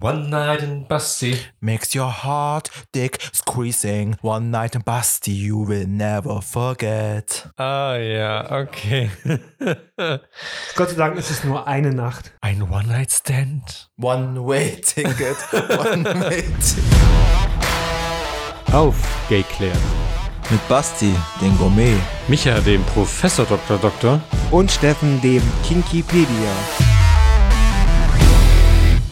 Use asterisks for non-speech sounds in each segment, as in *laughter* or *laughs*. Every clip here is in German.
One night in Basti. Makes your heart dick squeezing. One night in Basti, you will never forget. Ah ja, okay. *laughs* Gott sei Dank ist es nur eine Nacht. Ein One-Night-Stand. One-way-Ticket. *laughs* One-way-Ticket. Aufgeklärt. Mit Basti, den Gourmet. Micha, dem Professor Dr. Doktor. Und Steffen, dem Kinkipedia.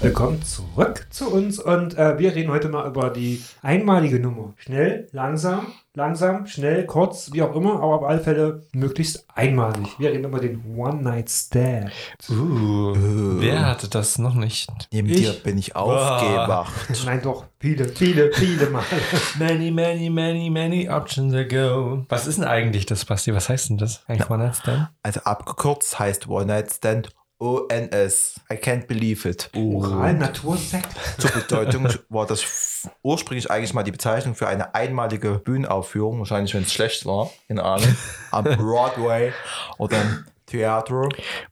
Willkommen zurück zu uns und äh, wir reden heute mal über die einmalige Nummer. Schnell, langsam, langsam, schnell, kurz, wie auch immer, aber auf alle Fälle möglichst einmalig. Wir reden über den One-Night-Stand. Uh, wer hatte das noch nicht? Neben Ich? dir bin ich aufgewacht. Nein, doch, viele, viele, viele Mal. *laughs* Many, many, many, many options ago. Was ist denn eigentlich das, Basti? Was heißt denn das? Ein One-Night-Stand? Also abgekürzt heißt One-Night-Stand ONS. I can't believe it. Oral, Natursekt. Zur Bedeutung war das ursprünglich eigentlich mal die Bezeichnung für eine einmalige Bühnenaufführung, wahrscheinlich wenn es schlecht war, keine Ahnung, am *laughs* Broadway oder im Theater.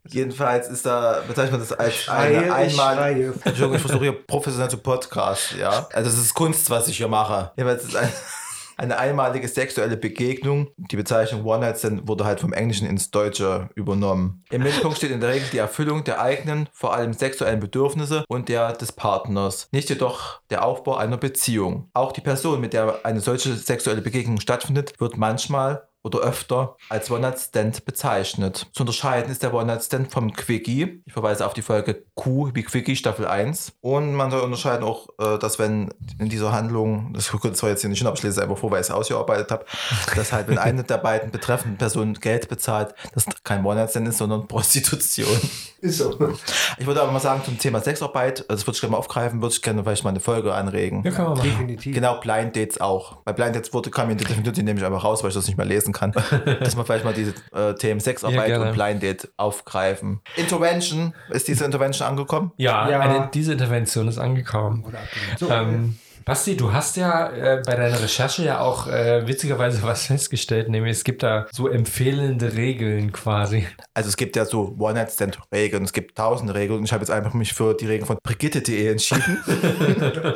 Jedenfalls ist da, bezeichnet man das als eine ich einmalige... Entschuldigung, ich versuche hier professionell zu Podcast, ja. Also es ist Kunst, was ich hier mache. Jedenfalls ist es ein, eine einmalige sexuelle Begegnung. Die Bezeichnung One-Night-Stand wurde halt vom Englischen ins Deutsche übernommen. Im Mittelpunkt steht in der Regel die Erfüllung der eigenen, vor allem sexuellen Bedürfnisse und der des Partners. Nicht jedoch der Aufbau einer Beziehung. Auch die Person, mit der eine solche sexuelle Begegnung stattfindet, wird manchmal oder öfter als One-Night-Stand bezeichnet. Zu unterscheiden ist der One-Night-Stand vom Quickie. Ich verweise auf die Folge Q wie Quickie Staffel 1. Und man soll unterscheiden auch, äh, dass wenn in dieser Handlung, das *laughs* kommt zwar jetzt hier nicht hin, aber ich lese es einfach vor, weil ich es ausgearbeitet habe, dass halt, wenn eine der beiden betreffenden Personen Geld bezahlt, das kein One-Night-Stand ist, sondern Prostitution. Ist so. Ich würde aber mal sagen, zum Thema Sexarbeit, also das würde ich gerne mal aufgreifen, würde ich gerne vielleicht mal eine Folge anregen. Ja, kann man machen. Definitiv. Genau, Blind Dates auch. Bei Blind Dates wurde, kam mir die Definition, die nehme ich einfach raus, weil ich das nicht mehr lesen kann. *laughs* Dass wir vielleicht mal diese äh, Themen Sexarbeit Ja, und Blind Date aufgreifen. Intervention, ist diese Intervention angekommen? Ja, Ja. Eine, diese Intervention ist angekommen. So, Ähm, Basti, du hast ja äh, bei deiner Recherche ja auch äh, witzigerweise *laughs* was festgestellt, nämlich es gibt da so empfehlende Regeln quasi. Also es gibt ja so One-Night-Stand-Regeln, es gibt tausende Regeln und ich habe jetzt einfach mich für die Regeln von Brigitte.de entschieden. *laughs*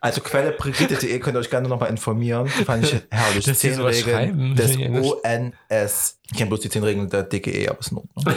also Quelle Brigitte.de könnt ihr euch gerne nochmal informieren. Die fand ich *laughs* herrlich. Dass die zehn Regeln schreiben. des das- ONS. Ich kenne bloß die zehn Regeln der DGE, aber ist in Ordnung.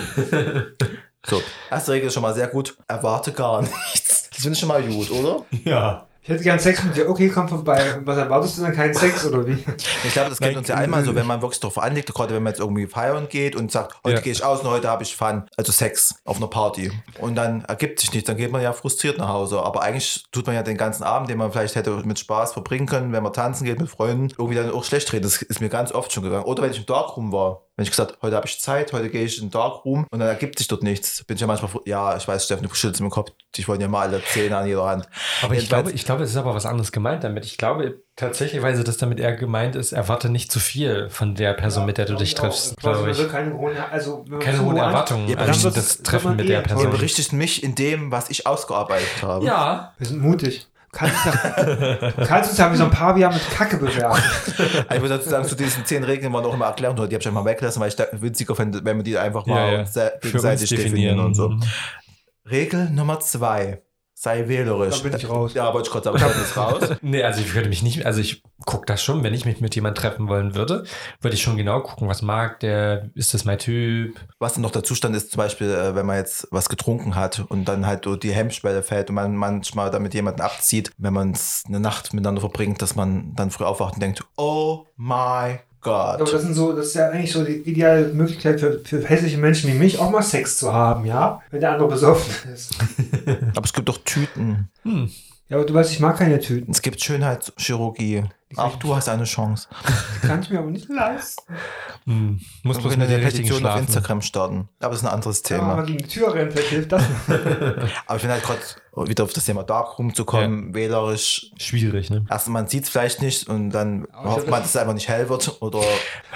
So, erste Regel ist schon mal sehr gut. Erwarte gar nichts. Das finde ich schon mal gut, oder? Ja. Ich hätte gern Sex mit dir. Okay, komm vorbei. Und Was erwartest du dann? Keinen Sex oder wie? Ich glaube, das geht uns ja einmal so, wenn man wirklich darauf anlegt, gerade wenn man jetzt irgendwie feiern geht und sagt, heute Ja. gehe ich aus und heute habe ich Fun, also Sex auf einer Party. Und dann ergibt sich nichts, dann geht man ja frustriert nach Hause. Aber eigentlich tut man ja den ganzen Abend, den man vielleicht hätte mit Spaß verbringen können, wenn man tanzen geht mit Freunden, irgendwie dann auch schlecht reden. Das ist mir ganz oft schon gegangen. Oder wenn ich im Darkroom war. Wenn ich gesagt heute habe ich Zeit, heute gehe ich in den Darkroom und dann ergibt sich dort nichts. Bin ich ja manchmal, ja, ich weiß, Steffen, du schüttelst im Kopf, ich wollte ja mal alle Zähne an jeder Hand. Aber ich glaube, ich glaube, es ist aber was anderes gemeint damit. Ich glaube tatsächlich, weil das damit eher gemeint ist, erwarte nicht zu viel von der Person, mit der du dich triffst, Also, glaube ich. Keine hohen, also, Keine hohen Erwartungen Ja, an das Treffen mit der eher Ihr Person. berichtigt mich in dem, was ich ausgearbeitet habe. Ja, Wir sind mutig. Du kannst, ja- du kannst uns ja wie so ein Pavian mit Kacke bewerben. *laughs* Ich würde dazu sagen, zu diesen zehn Regeln waren auch immer Erklärungen, die habe ich einfach mal weggelassen, weil ich da witziger finde, wenn wir die einfach ja, mal ja. uns gegenseitig definieren. und so. Mhm. Regel Nummer zwei. Sei wählerisch. Da bin ich raus. Ja, wollte ich kurz sagen, *laughs* ich bin jetzt raus. Nee, also ich würde mich nicht, also ich gucke das schon, wenn ich mich mit jemandem treffen wollen würde, würde ich schon genau gucken, was mag der, ist das mein Typ? Was dann noch der Zustand ist, zum Beispiel, äh, wenn man jetzt was getrunken hat und dann halt so die Hemmschwelle fällt und man manchmal damit jemanden abzieht, wenn man es eine Nacht miteinander verbringt, dass man dann früh aufwacht und denkt, oh my Aber God. das, sind so, das ist ja eigentlich so die ideale Möglichkeit für, für hässliche Menschen wie mich, auch mal Sex zu haben, ja? Wenn der andere besoffen ist. *laughs* Aber es gibt doch Tüten. Hm. Ja, aber du weißt, ich mag keine Tüten. Es gibt Schönheitschirurgie. Auch du hast eine Chance. *laughs* Kann ich mir aber nicht leisten. Hm. Muss bloß mit den richtigen Petition auf. Instagram starten. Aber das ist ein anderes Wenn man Thema. mal gegen die Tür rennt, vielleicht hilft das. *laughs* Aber ich bin halt gerade wieder auf das Thema Darkroom zu kommen, wählerisch. Schwierig, ne? Erst man sieht es vielleicht nicht und dann Aber hofft glaub, man, das- dass es einfach nicht hell wird. Oder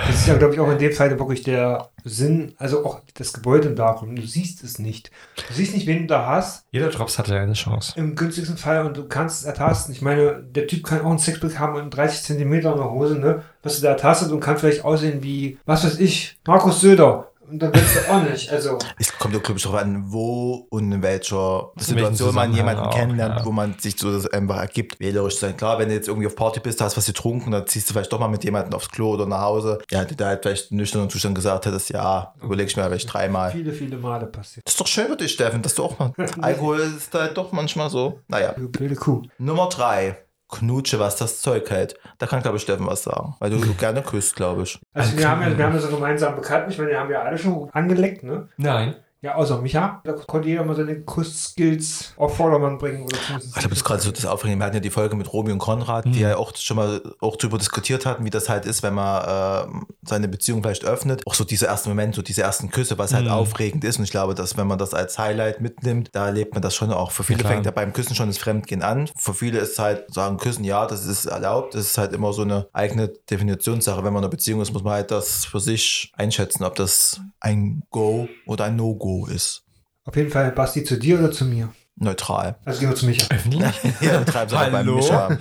Das ist ja, glaube ich, auch in dem Fall wirklich der Sinn, also auch das Gebäude im Darkroom. Du siehst es nicht. Du siehst nicht, wen du da hast. Jeder Drops hatte eine Chance. Im günstigsten Fall und du kannst es ertasten. Ich meine, der Typ kann auch ein Sixpack haben und 30 Zentimeter in der Hose, ne? Was du da ertastet und kann vielleicht aussehen wie, was weiß ich, Markus Söder. Und dann willst du auch nicht. Also, Es kommt ja, glaube ich, darauf an, wo und in welcher Situation man jemanden auch, kennenlernt, ja. wo man sich so das einfach ergibt, wählerisch zu sein. Klar, wenn du jetzt irgendwie auf Party bist, hast was getrunken, dann ziehst du vielleicht doch mal mit jemandem aufs Klo oder nach Hause. Ja, der halt vielleicht im nüchternen Zustand gesagt hättest, ja, überleg ich mir vielleicht dreimal. viele, viele Male passiert. Das ist doch schön für dich, Steffen, dass du auch mal. *laughs* Alkohol ist halt doch manchmal so. Naja. Blöde Kuh. Nummer drei. Knutsche, was das Zeug hält. Da kann, glaube ich, Steffen was sagen. Weil du, du *laughs* gerne küsst, glaube ich. Also, wir haben, ja, wir haben ja so gemeinsam bekannt. Ich meine, wir haben ja alle schon angeleckt, ne? Nein. Ja, außer Micha. Da konnte jeder mal seine Kussskills auf Vordermann bringen. Oder Ich glaube, das ist gerade so das Aufregende. Wir hatten ja die Folge mit Romy und Konrad, die ja auch schon mal auch darüber diskutiert hatten, wie das halt ist, wenn man äh, seine Beziehung vielleicht öffnet. Auch so dieser erste Moment, so diese ersten Küsse, was halt aufregend ist. Und ich glaube, dass wenn man das als Highlight mitnimmt, da erlebt man das schon auch. Für viele klar. fängt ja beim Küssen schon das Fremdgehen an. Für viele ist halt sagen, Küssen, ja, das ist erlaubt. Das ist halt immer so eine eigene Definitionssache. Wenn man in einer Beziehung ist, muss man halt das für sich einschätzen, ob das ein Go oder ein No-Go ist. Auf jeden Fall, Basti, zu dir oder zu mir? Neutral. Also gehen wir zu Micha. Öffentlich? *laughs* Ja, betreiben sie halt beim Hallo? Micha.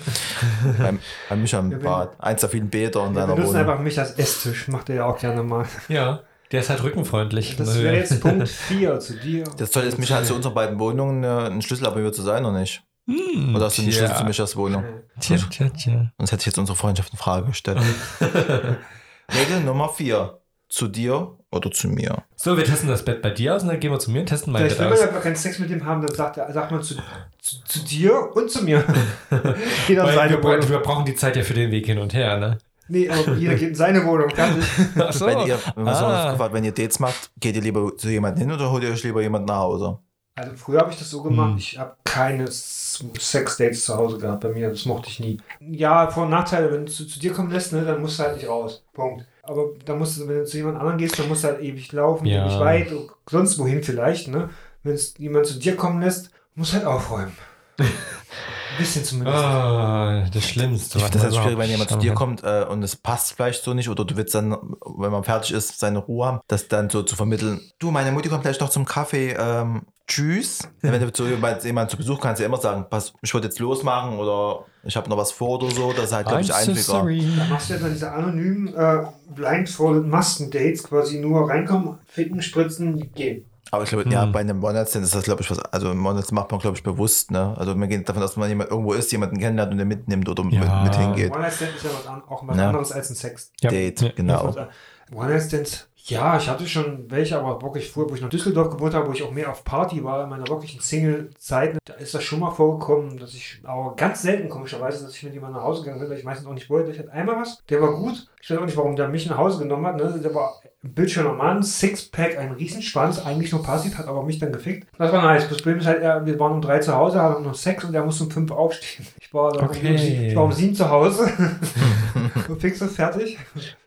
beim, beim Micha im Ja, Bad. Eins der vielen Bäder in Wir benutzen Wohnung. einfach mich als Esstisch. Macht er ja auch gerne mal. Ja. Der ist halt rückenfreundlich. Das wäre jetzt Punkt *laughs* 4 zu dir. Das Tolle ist, Micha hat zu unseren beiden Wohnungen äh, einen Schlüssel, aber wir zu sein noch nicht. Hm, Oder hast du einen. Schlüssel zu Michas Wohnung? Tja, tja, tja. Sonst hätte ich jetzt unsere Freundschaft in Frage gestellt. *laughs* Regel Nummer 4. Zu dir oder zu mir. So, wir testen das Bett bei dir aus und dann gehen wir zu mir und testen mein Vielleicht Bett will man aus. ja gar keinen Sex mit dem haben, dann sagt, er, sagt man zu, zu, zu dir und zu mir. *laughs* jeder Weil seine wir, Wohnung. wir brauchen die Zeit ja für den Weg hin und her, ne? Nee, aber jeder geht in seine Wohnung. *laughs* So. Wenn ihr, wenn, man so Ah. gefragt, wenn ihr Dates macht, geht ihr lieber zu jemandem hin oder holt ihr euch lieber jemanden nach Hause? Also früher habe ich das so gemacht, Hm. ich habe keine Sex-Dates zu Hause gehabt bei mir, das mochte ich nie. Ja, Vor- und Nachteile, wenn du zu, zu dir kommen lässt, ne, dann musst du halt nicht raus. Punkt. Aber dann musst du, wenn du zu jemand anderem gehst, dann musst du halt ewig laufen, Ja. ewig weit, sonst wohin vielleicht, ne? Wenn es jemand zu dir kommen lässt, musst du halt aufräumen. Ein *laughs* bisschen zumindest. Ah, das Schlimmste. Ich das halt man schwierig, wenn jemand zu dir kommt äh, und es passt vielleicht so nicht oder du willst dann, wenn man fertig ist, seine Ruhe haben, das dann so zu vermitteln. Du, meine Mutti kommt gleich noch zum Kaffee. Ähm, tschüss. Wenn du zu jemand, jemand zu Besuch kannst, du ja immer sagen, pass, ich wollte jetzt losmachen oder ich habe noch was vor oder so. Das ist halt, glaube ich, einfacher. sorry. Da machst du ja dann diese anonymen äh, blindfolded Masken-Dates, quasi nur reinkommen, ficken, spritzen, gehen. Aber ich glaube, ja, bei einem One-Night-Stand ist das, glaube ich, was, also ein One-Night-Stand macht man, glaube ich, bewusst, ne? Also man geht davon aus, dass man jemand irgendwo ist, jemanden kennenlernt und den mitnimmt oder mit, Ja. mit hingeht. One-Night-Stand ist ja was an, auch was Ja. anderes als ein Sex. Ja. Date, Ja. genau. One-Night-Stands, ja, ich hatte schon welche, aber wirklich früher, wo ich nach Düsseldorf gewohnt habe, wo ich auch mehr auf Party war, in meiner wirklichen Single-Zeit, da ist das schon mal vorgekommen, dass ich, aber ganz selten komischerweise, dass ich mit jemandem nach Hause gegangen bin, weil ich meistens auch nicht wollte. Ich hatte einmal was, der war gut. Ich weiß auch nicht, warum der mich nach Hause genommen hat. Ne? Der war ein bildschöner Mann, Sixpack, ein Riesenschwanz, eigentlich nur passiv, hat aber mich dann gefickt. Das war nice. Das Problem ist halt, wir waren um drei zu Hause, haben noch Sex und er musste um fünf aufstehen. Ich war, Okay. um, ich war um sieben zu Hause. *laughs* fix und fertig.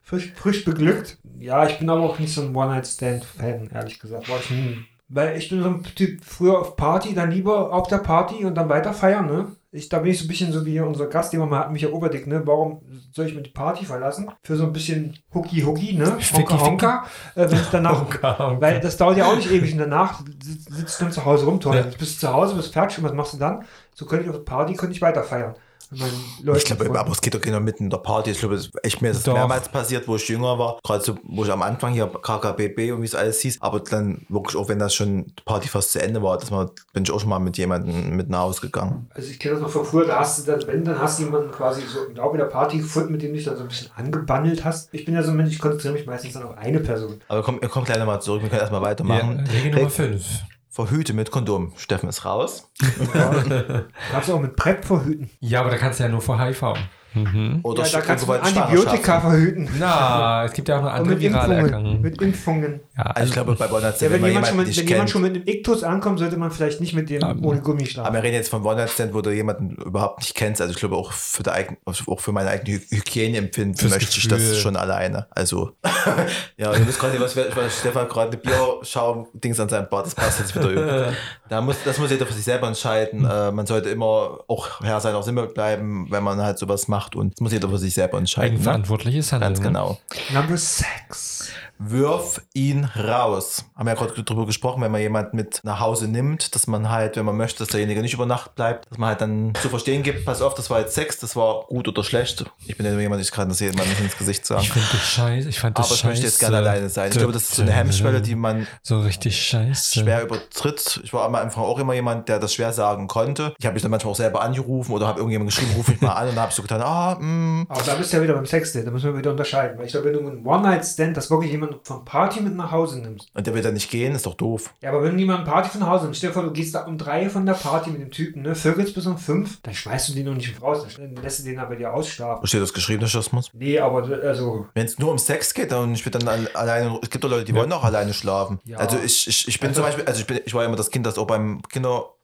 Frisch, frisch beglückt. Ja, ich bin aber auch nicht so ein One-Night-Stand-Fan, ehrlich gesagt. War ich nie. Weil ich bin so ein Typ, früher auf Party, dann lieber auf der Party und dann weiter feiern, ne? Ich, da bin ich so ein bisschen so wie unser Gastgeber mal hat mich ja Oberdick, ne? Warum soll ich mir die Party verlassen? Für so ein bisschen Hucki-Hucki, ne? Honka Honka. Äh, wenn ich danach, Honka, Honka. weil das dauert ja auch nicht ewig und danach sitzt, sitzt du dann zu Hause rum, toll. Jetzt bist du zu Hause, bist fertig und was machst du dann? So könnte ich auf der Party, könnte ich weiter feiern. Ich glaube, aber es geht doch genau mitten in der Party. Ich glaube, es ist echt mir ist es Doch. mehrmals passiert, wo ich jünger war. Gerade so, wo ich am Anfang hier KKBB und wie es alles hieß. Aber dann wirklich, auch wenn das schon die Party fast zu Ende war, dass man, bin ich auch schon mal mit jemandem mit nach Hause gegangen. Also ich kenne das noch von früher, da hast du dann, wenn, dann hast du jemanden quasi so im Laufe der Party gefunden, mit dem du dich dann so ein bisschen angebandelt hast. Ich bin ja so ein Mensch, ich konzentriere mich meistens dann auf eine Person. Aber komm, ihr kommt gleich nochmal zurück, wir können erstmal Ja, weitermachen. Regel Nummer Reg- 5. Verhüte mit Kondom. Steffen ist raus. *laughs* Kannst du auch mit PrEP verhüten. Ja, aber da kannst du ja nur vor HIV. Mhm. Oder ja, da kannst du Antibiotika verhüten. Na, es gibt ja auch noch andere virale. Erkrankungen. Mit Impfungen. Ja, Also ich glaube, bei Night Ja, wenn, wenn man jemand schon, jemanden mit, wenn jemand schon mit einem Iktus ankommt, sollte man vielleicht nicht mit dem Ja, ohne Gummi Aber schlafen. wir reden jetzt von One Night Stand, wo du jemanden überhaupt nicht kennst. Also ich glaube auch für, der eigen, auch für meine eigene Hy- Hygiene empfinden Fürs möchte ich Gefühl. das schon alleine. Also *laughs* ja, ihr wisst gerade, was wir- ich weiß, Stefan gerade eine Bierschaum-Dings an seinem Bart, das passt jetzt wieder. *laughs* da muss, das muss jeder für sich selber entscheiden. Äh, man sollte immer auch Herr sein, auch Simmel bleiben, wenn man halt sowas macht und das muss jeder für sich selber entscheiden. Ne? Eigenverantwortliches Handeln. Ganz ne? genau. Number six. Wirf ihn raus. Haben wir ja gerade drüber gesprochen, wenn man jemanden mit nach Hause nimmt, dass man halt, wenn man möchte, dass derjenige nicht über Nacht bleibt, dass man halt dann zu verstehen gibt, pass auf, das war jetzt Sex, das war gut oder schlecht. Ich bin ja nur jemand, ich kann das jemandem nicht ins Gesicht sagen. Ich finde das scheiße. Ich fand das Aber ich scheiße. möchte jetzt gerne alleine sein. Ich glaube, das ist so eine Hemmschwelle, die man So richtig scheiße. schwer übertritt. Ich war am Anfang auch immer jemand, der das schwer sagen konnte. Ich habe mich dann manchmal auch selber angerufen oder habe irgendjemand geschrieben, ruf mich mal an und dann habe ich so getan, ah, mm. Aber da bist du ja wieder beim Sexdate, da müssen wir wieder unterscheiden. Weil ich glaube, wenn du einen One-Night-Stand, das wirklich jemand von Party mit nach Hause nimmst. Und der will dann nicht gehen, ist doch doof. Ja, aber wenn du jemanden Party von nach Hause nimmst, stell dir vor, du gehst da um drei von der Party mit dem Typen, ne, vögelst bis um fünf, dann schmeißt du den noch nicht raus, dann lässt du den aber dir ausschlafen. Steht das geschriebene Schismus? Nee, aber also, Wenn es nur um Sex geht und ich bin dann al- alleine, es gibt doch Leute, die wollen auch alleine schlafen. Ja. Also ich, ich, ich bin Also- zum Beispiel, also ich, bin, ich war ja immer das Kind, das auch beim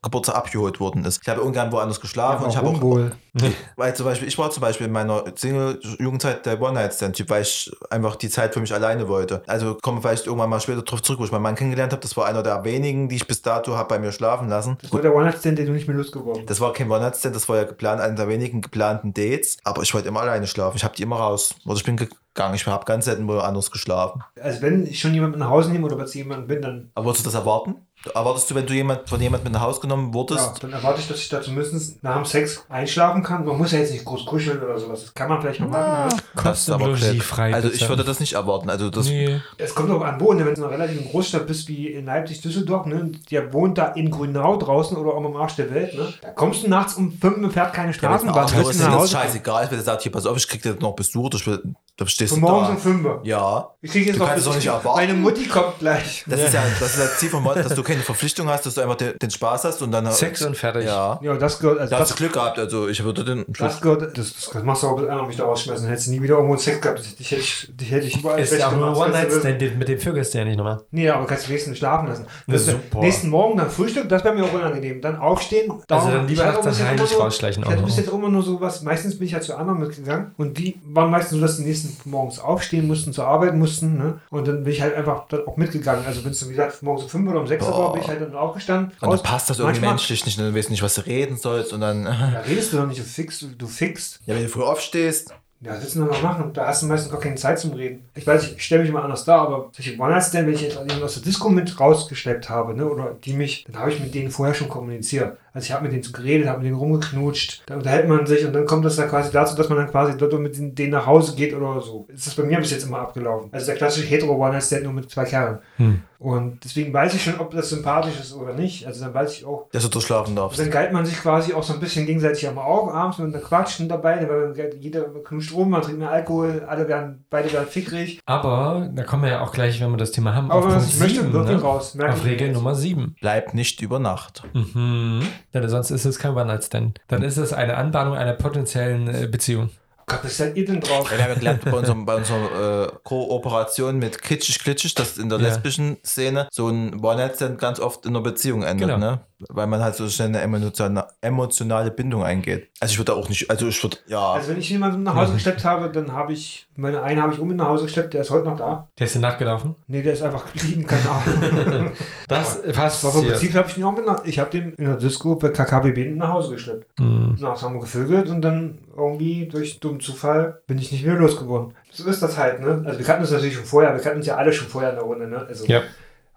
Kindergeburtstag abgeholt worden ist. Ich habe irgendwann woanders geschlafen und ich habe auch, wohl? *laughs* weil zum Beispiel, ich war zum Beispiel in meiner Single-Jugendzeit der One-Night-Stand-Typ, weil ich einfach die Zeit für mich alleine wollte. Also komme vielleicht irgendwann mal später drauf zurück, wo ich meinen Mann kennengelernt habe. Das war einer der wenigen, die ich bis dato habe bei mir schlafen lassen. Das war der One-Night-Stand, den du nicht mehr losgeworden Das war kein One-Night-Stand, das war ja geplant, einer der wenigen geplanten Dates. Aber ich wollte immer alleine schlafen. Ich habe die immer raus. Oder ich bin gegangen. Ich habe ganz selten woanders geschlafen. Also wenn ich schon jemanden nach Hause nehme oder bei jemandem bin, dann, Aber würdest du das erwarten? Erwartest du, wenn du jemand, von jemandem mit nach Hause genommen ja, wurdest? dann erwarte ich, dass ich da zumindest nach dem Sex einschlafen kann. Man muss ja jetzt nicht groß kuscheln oder sowas. Das kann man vielleicht mal machen. Das ist aber blöd. Also ich würde das nicht erwarten. Also das, Nee. Es kommt auch an wo, ne? wenn du in einer relativen Großstadt bist wie in Leipzig, Düsseldorf, ne? der wohnt da in Grünau draußen oder auch am Arsch der Welt, ne? da kommst du nachts um fünf und fährt keine ja, Straßenbahn, Arschloch willst ist, du scheißegal. Wenn er sagt, hier, pass auf, ich krieg dir noch Besuch, stehst da stehst Von du morgens da. um fünf Uhr. Ja. Ich kriege jetzt Du noch kannst es doch nicht erwarten. Meine Mutti kommt gleich. Das ist ja das, ist das *laughs* Ziel vom Mod, dass du keine Verpflichtung hast, dass du einfach den, den Spaß hast und dann Sex und fertig. Ja. Ja, das gehört, also Da hast du das, Glück gehabt, also ich würde den das gehört, das, das, das machst du auch einmal mich da rausschmeißen, dann hättest du nie wieder irgendwo Sex gehabt. Dich hätte ich, dich hätte ich überall Ist ja auch nur One-Night-Stand, mit dem vögelst du ja nicht nochmal. Nee, aber kannst du wenigstens schlafen lassen. Das super. Nächsten Morgen dann Frühstück, das wäre mir auch unangenehm. Dann aufstehen. Also dann lieber nachts auch heimlich rausschleichen Ich hatte auch bis jetzt immer nur so was, meistens bin ich halt zu anderen mitgegangen und die waren meistens so, dass die nächsten morgens aufstehen mussten, zur Arbeit mussten. Ne? Und dann bin ich halt einfach dann auch mitgegangen. Also wenn es wie gesagt, morgens um 5 oder um 6 Uhr war, Boah. bin ich halt dann aufgestanden. Und raus. dann passt das irgendwie Manchmal- menschlich nicht, weißt du nicht, was du reden sollst und dann, Da redest du doch nicht, du fixst, du, fixst. ja, wenn du früh aufstehst, Ja, das willst du noch mal machen. Da hast du meistens gar keine Zeit zum Reden. Ich weiß, ich stelle mich immer anders dar, aber solche One-Night-Stand, wenn ich jetzt jemanden aus der Disco mit rausgeschleppt habe, ne, oder die mich, dann habe ich mit denen vorher schon kommuniziert. Also ich habe mit denen so geredet, habe mit denen rumgeknutscht, da unterhält man sich und dann kommt das dann quasi dazu, dass man dann quasi dort mit den- denen nach Hause geht oder so. Das ist bei mir bis jetzt immer abgelaufen. Also der klassische hetero One-Night-Stand nur mit zwei Kerlen. Hm. Und deswegen weiß ich schon, ob das sympathisch ist oder nicht. Also dann weiß ich auch, dass du durchschlafen darfst. dann galt man sich quasi auch so ein bisschen gegenseitig am Auge abends und dann quatschen dabei, weil jeder knuscht rum, man trinkt mehr Alkohol, alle werden, beide werden fickrig. Aber da kommen wir ja auch gleich, wenn wir das Thema haben, Aber man Punkt es möchte, sieben, wirklich ne? raus. Merke auf Regel jetzt. Nummer 7. Bleib nicht über Nacht. Mhm. Ja, sonst ist es kein One-Night-Stand. Dann ist es eine Anbahnung einer potenziellen äh, Beziehung. Gott, was seid ihr denn drauf? Ja, wir haben gelernt bei, unserem, bei unserer äh, Kooperation mit Kitschig Klitschig, dass in der Ja. lesbischen Szene so ein One-Night-Stand ganz oft in einer Beziehung endet, Genau. ne? Weil man halt so schnell eine emotiona- emotionale Bindung eingeht. Also ich würde auch nicht, also ich würde, ja. Also wenn ich jemanden nach Hause geschleppt habe, dann habe ich, meine eine habe ich um nach Hause geschleppt, der ist heute noch da. Der ist dir nachgelaufen. Nee, der ist einfach geblieben, keine Ahnung. *laughs* Das Aber passt. vom Prinzip habe ich ihn auch mit nach, ich habe den in der Disco bei KKBB nach Hause geschleppt. Mhm. Nachts haben wir gevögelt und dann irgendwie durch dummen Zufall bin ich nicht mehr losgeworden. So ist das halt, ne? Also wir kannten uns natürlich schon vorher, wir kannten uns ja alle schon vorher in der Runde, ne? Also, Ja.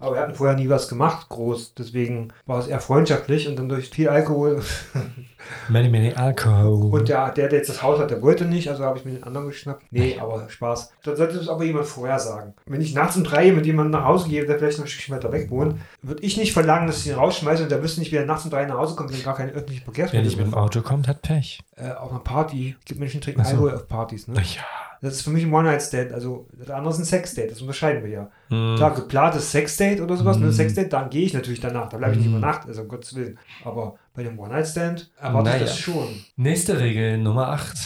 Aber wir hatten vorher nie was gemacht, groß. Deswegen war es eher freundschaftlich und dann durch viel Alkohol. *laughs* Many, many Alcohol. Und der, der, der jetzt das Haus hat, der wollte nicht, also habe ich mir den anderen geschnappt. Nee, aber Spaß. Dann sollte es aber jemand vorher sagen. Wenn ich nachts um drei mit jemandem nach Hause gehe, der vielleicht noch ein Stückchen weiter weg wohnt, würde ich nicht verlangen, dass ich ihn rausschmeiße und der wüsste nicht, wie er nachts um drei nach Hause kommt, wenn gar keine öffentliche Wer Verkehrsmittel nicht mit dem Auto kommt, hat Pech. äh, auf einer Party. Es gibt Menschen, die trinken. Alkohol auf Partys. Ne? Ja. Das ist für mich ein One-Night-Stand. Also das andere ist ein Sex-Date. Das unterscheiden wir ja. Mhm. Klar, geplantes Sex-Date oder sowas, ne? Mhm. Sex-Date, dann gehe ich natürlich danach. Da bleibe ich nicht Mhm. über Nacht, also um Gottes Willen. Aber bei dem One-Night-Stand erwarte Naja. ich das schon. Nächste Regel, Nummer 8.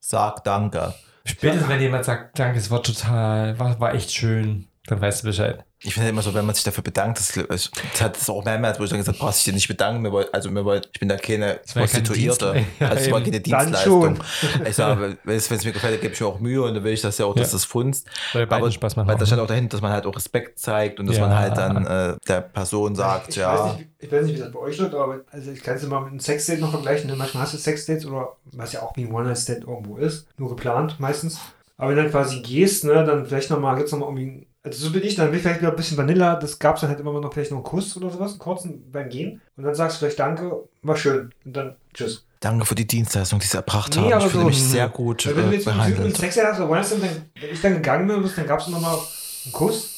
Sag Danke. Spätestens, wenn jemand sagt, danke, es war total, war, war echt schön, dann weißt du Bescheid. Ich finde immer so, wenn man sich dafür bedankt, das, das hat es auch mehrmals, wo ich dann gesagt habe, brauchst dich dir nicht bedanken, mir wollt, also mir wollt, ich bin da keine Prostituierte, Ja, also *laughs* es war keine Dienstleistung. Ich sage, wenn es mir gefällt, dann gebe ich mir auch Mühe und dann will ich das ja auch, dass Ja. das funzt. Beiden Aber Spaß machen. Weil da stand auch dahinter, dass man halt auch Respekt zeigt und dass Ja. man halt dann äh, der Person sagt, ich, ja, Weiß nicht, ich weiß nicht, wie das bei euch läuft, aber also ich kann es mal mit einem Sex-Date noch vergleichen. Ne? Manchmal hast du Sex-Dates oder was ja auch wie ein One-Night-Stand irgendwo ist, nur geplant meistens. Aber wenn du dann quasi gehst, ne, dann vielleicht nochmal, gibt es nochmal irgendwie also so bin ich, dann bin ich vielleicht wieder ein bisschen Vanilla, das gab es dann halt immer noch vielleicht noch einen Kuss oder sowas, einen kurzen beim Gehen. Und dann sagst du vielleicht Danke, war schön. Und dann Tschüss. Danke für die Dienstleistung, die Sie erbracht Nee, haben. aber Ich fühle so- mich sehr gut Weil wenn du äh, behandelt. Sex hast, oder dann, wenn ich dann gegangen bin, dann gab es nochmal einen Kuss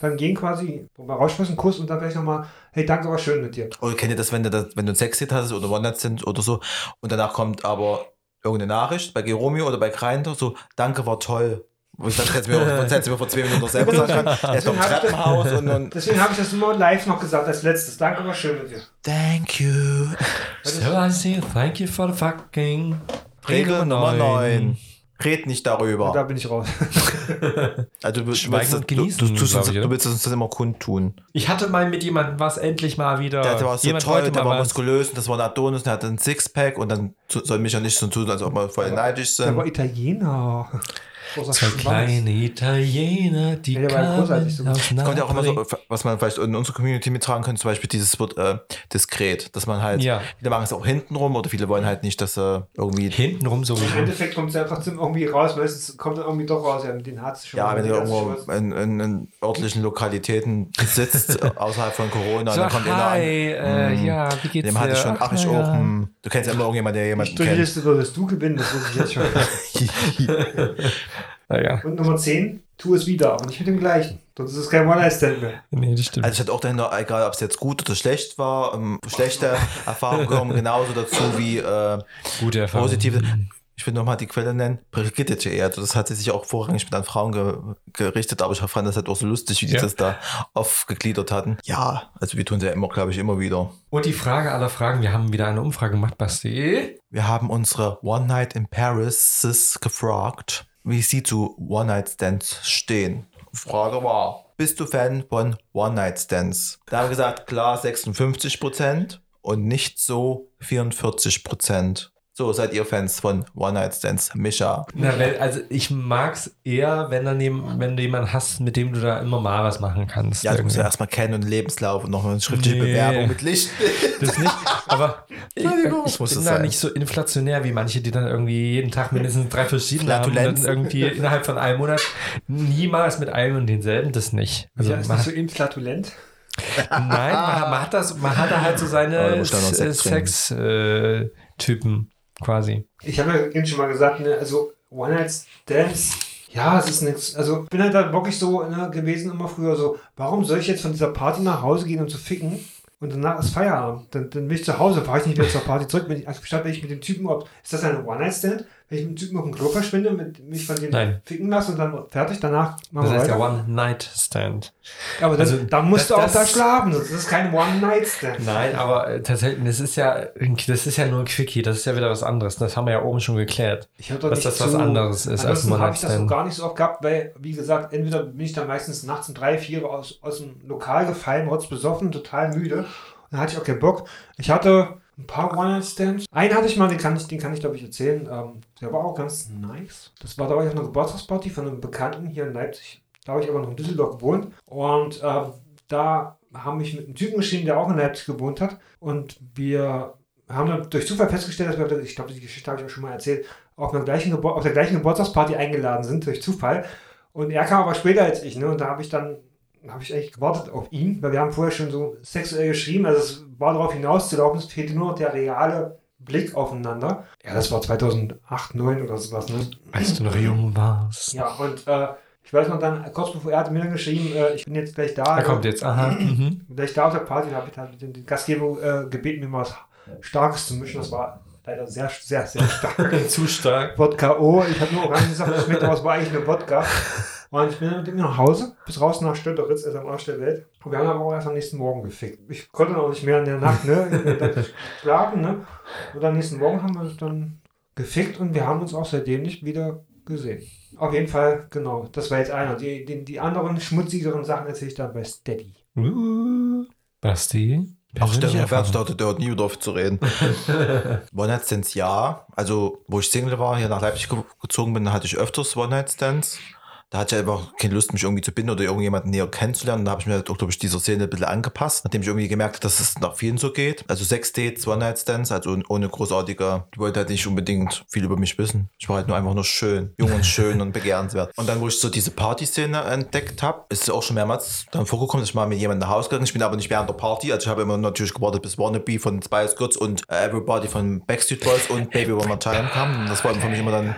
beim Gehen quasi, wo man rausschmeißt, einen Kuss und dann vielleicht nochmal, hey, danke, war schön mit dir. Oder kennt ihr das, wenn du, das, wenn du ein Sexdate hattest oder One Night sind oder so und danach kommt aber irgendeine Nachricht bei Geromeo oder bei Grindr so, danke, war toll. Wo ich dann hätte mir, *laughs* hätte mir vor zwei Minuten noch selber sagen können, er ist im Deswegen hab ich das- Treppenhaus und, und Deswegen habe ich das immer live noch gesagt als letztes. Danke, war schön mit dir. thank you. So I say thank you for the fucking Regel Nummer 9. neun. Red nicht Da darüber. bin ich raus. *laughs* Also du, Schweigen willst, und du, genießen, du, du, uns- ich, du willst uns das immer kundtun. Ich hatte mal mit jemandem was endlich mal wieder. Der, der war so Jemand toll, der war was. muskulös und das war ein Adonis und der hatte ein Sixpack und dann soll mich ja nicht so tun, als ob wir voll neidisch Der war sind. Italiener. Großer Zwei Schwanz. kleine Italiener, die Ja, großartig so. kamen aus Kommt ja auch immer so, was man vielleicht in unserer Community mittragen könnte, zum Beispiel dieses Wort äh, diskret, dass man halt, Ja. viele machen es auch hintenrum oder viele wollen halt nicht, dass äh, irgendwie, Hintenrum Im sowieso. Endeffekt kommt es einfach zum irgendwie raus. Meistens kommt er irgendwie doch raus. Ja, den Harz schon. ja, wenn du die irgendwo in, in, in örtlichen Lokalitäten sitzt, *laughs* außerhalb von Corona, So, dann kommt einer an, hi, äh, ja, wie geht's dem hatte ich dir? schon, ach, ich na auch, ja. hm, du kennst ja immer irgendjemanden, der jemanden die kennt. Liste würdest du gewinnen, das wusste ich jetzt schon. *laughs* *laughs* Naja, Und Nummer 10, tu es wieder, aber nicht mit dem gleichen. Sonst ist es kein One-Night-Stand mehr. nee, das stimmt. Also ich hatte auch dahinter, egal ob es jetzt gut oder schlecht war, ähm, schlechte *laughs* Erfahrungen gehören genauso dazu wie äh, Gute Erfahrung. positive. Ich will nochmal die Quelle nennen. Brigitte.de. Also das hat sie sich auch vorrangig mit an Frauen ge gerichtet, aber ich fand das halt auch so lustig, wie die Ja. das da aufgegliedert hatten. Ja, also wir tun sie ja immer, glaube ich, immer wieder. Und die Frage aller Fragen, wir haben wieder eine Umfrage gemacht, Basti. Wir haben unsere One Night in Paris gefragt, wie sie zu One Night Stands stehen. Frage war, bist du Fan von One Night Stands? Da haben wir gesagt, klar 56% und nicht so 44%. So, seid ihr Fans von One Night Stands? Mischa. Na, wenn, also ich mag's eher, wenn, dann neben, wenn du jemanden hast, mit dem du da immer mal was machen kannst. Ja, du musst ja erstmal kennen und Lebenslauf und noch eine schriftliche Nee. Bewerbung mit Licht. Das nicht, aber *laughs* ich, ich muss bin das da sein. nicht so inflationär wie manche, die dann irgendwie jeden Tag mindestens drei verschiedene haben und dann irgendwie innerhalb von einem Monat niemals mit einem und denselben, das nicht. Also ja, ist nicht so inflatulent. nein, man, man hat das, man hat da halt so seine trinken. Sex-Typen quasi. Ich habe ja eben schon mal gesagt, ne, also One-Night-Stands, ja, es ist nichts. Also, ich bin halt da wirklich so ne, gewesen immer früher so, warum soll ich jetzt von dieser Party nach Hause gehen und zu ficken? Und danach ist Feierabend. Dann, dann bin ich zu Hause, fahre ich nicht mehr zur Party zurück. Wenn ich, also statt wenn ich mit dem Typen, ob, ist das eine One-Night-Stand? Wenn ich mit Typen auf dem Klo verschwinde, mit, mich von dem Nein. ficken lasse und dann fertig, danach machen Das wir heißt ja weiter. One-Night-Stand. Ja, aber dann, also, dann musst das- du auch da schlafen. Das ist kein One-Night-Stand. Nein, aber äh, tatsächlich, das ist ja, das ist ja nur ein Quickie, das ist ja wieder was anderes. Das haben wir ja oben schon geklärt. Ich hab doch Dass nicht das was anderes ist als ein habe ich das so One-Night-Stand. gar nicht so oft gehabt, weil, wie gesagt, entweder bin ich dann meistens nachts um drei, vier aus, aus dem Lokal gefallen, rotz besoffen, total müde. Und dann hatte ich auch keinen Bock. Ich hatte ein paar One-Night-Stands. Einen hatte ich mal, den kann ich, den kann ich glaube ich erzählen. Ähm, der war auch ganz nice. Das war, war ich auf einer Geburtstagsparty von einem Bekannten hier in Leipzig. Da habe ich aber noch in Düsseldorf gewohnt. Und ähm, da haben mich mit einem Typen geschrieben, der auch in Leipzig gewohnt hat. Und wir haben dann durch Zufall festgestellt, dass wir, ich glaube, die Geschichte habe ich auch schon mal erzählt, auf, einer gleichen auf der gleichen Geburtstagsparty eingeladen sind, durch Zufall. Und er kam aber später als ich, ne? Und da habe ich dann, habe ich eigentlich gewartet auf ihn, weil wir haben vorher schon so sexuell geschrieben, also es war darauf hinauszulaufen, es fehlte nur noch der reale Blick aufeinander. Ja, das war 2008, 2009 oder sowas, ne? Als du noch jung warst. Ja, und äh, ich weiß noch dann, kurz bevor er hat mir dann geschrieben, äh, ich bin jetzt gleich da. Da kommt jetzt, aha. Mhm. Gleich da auf der Party habe ich dann den, den Gastgeber äh, gebeten, mir mal was Starkes zu mischen. Das war leider sehr, sehr, sehr stark. *laughs* Zu stark. Wodka O. Ich habe nur Orangensaft geschmeckt, aber es war eigentlich eine Wodka. Und ich bin dann mit ihm nach Hause, bis raus nach Stötteritz, also am Arsch der Welt. Und wir haben aber auch erst am nächsten Morgen gefickt. Ich konnte noch nicht mehr in der Nacht, ne? *laughs* Schlafen, ne? Und am nächsten Morgen haben wir uns dann gefickt und wir haben uns auch seitdem nicht wieder gesehen. Auf jeden Fall, genau. Das war jetzt einer. Die, die, die anderen schmutzigeren Sachen erzähle ich dann bei Steady. Uh, Basti. Ach, persönliche Steffen Erfahrung. Bernd dachte, der hat nie wieder auf zu reden. *laughs* One-Night-Stands ja. Also, wo ich Single war, hier nach Leipzig ge gezogen bin, hatte ich öfters One-Night-Stands. Da hatte ich einfach keine Lust, mich irgendwie zu binden oder irgendjemanden näher kennenzulernen. Da habe ich mir, auch, glaube ich, dieser Szene ein bisschen angepasst, nachdem ich irgendwie gemerkt habe, dass es nach vielen so geht. Also Sex Dates, One-Night-Stands, also ohne großartige, die wollte halt nicht unbedingt viel über mich wissen. Ich war halt nur einfach nur schön, jung und schön *laughs* und begehrenswert. Und dann, wo ich so diese Partyszene entdeckt habe, ist es auch schon mehrmals dann vorgekommen, dass ich mal mit jemandem nach Hause gegangen bin. Ich bin aber nicht während der Party, also ich habe immer natürlich gewartet, bis Wannabe von Spice Girls und äh, Everybody von Backstreet Boys und Baby One More Time kam. Und das war für mich immer dann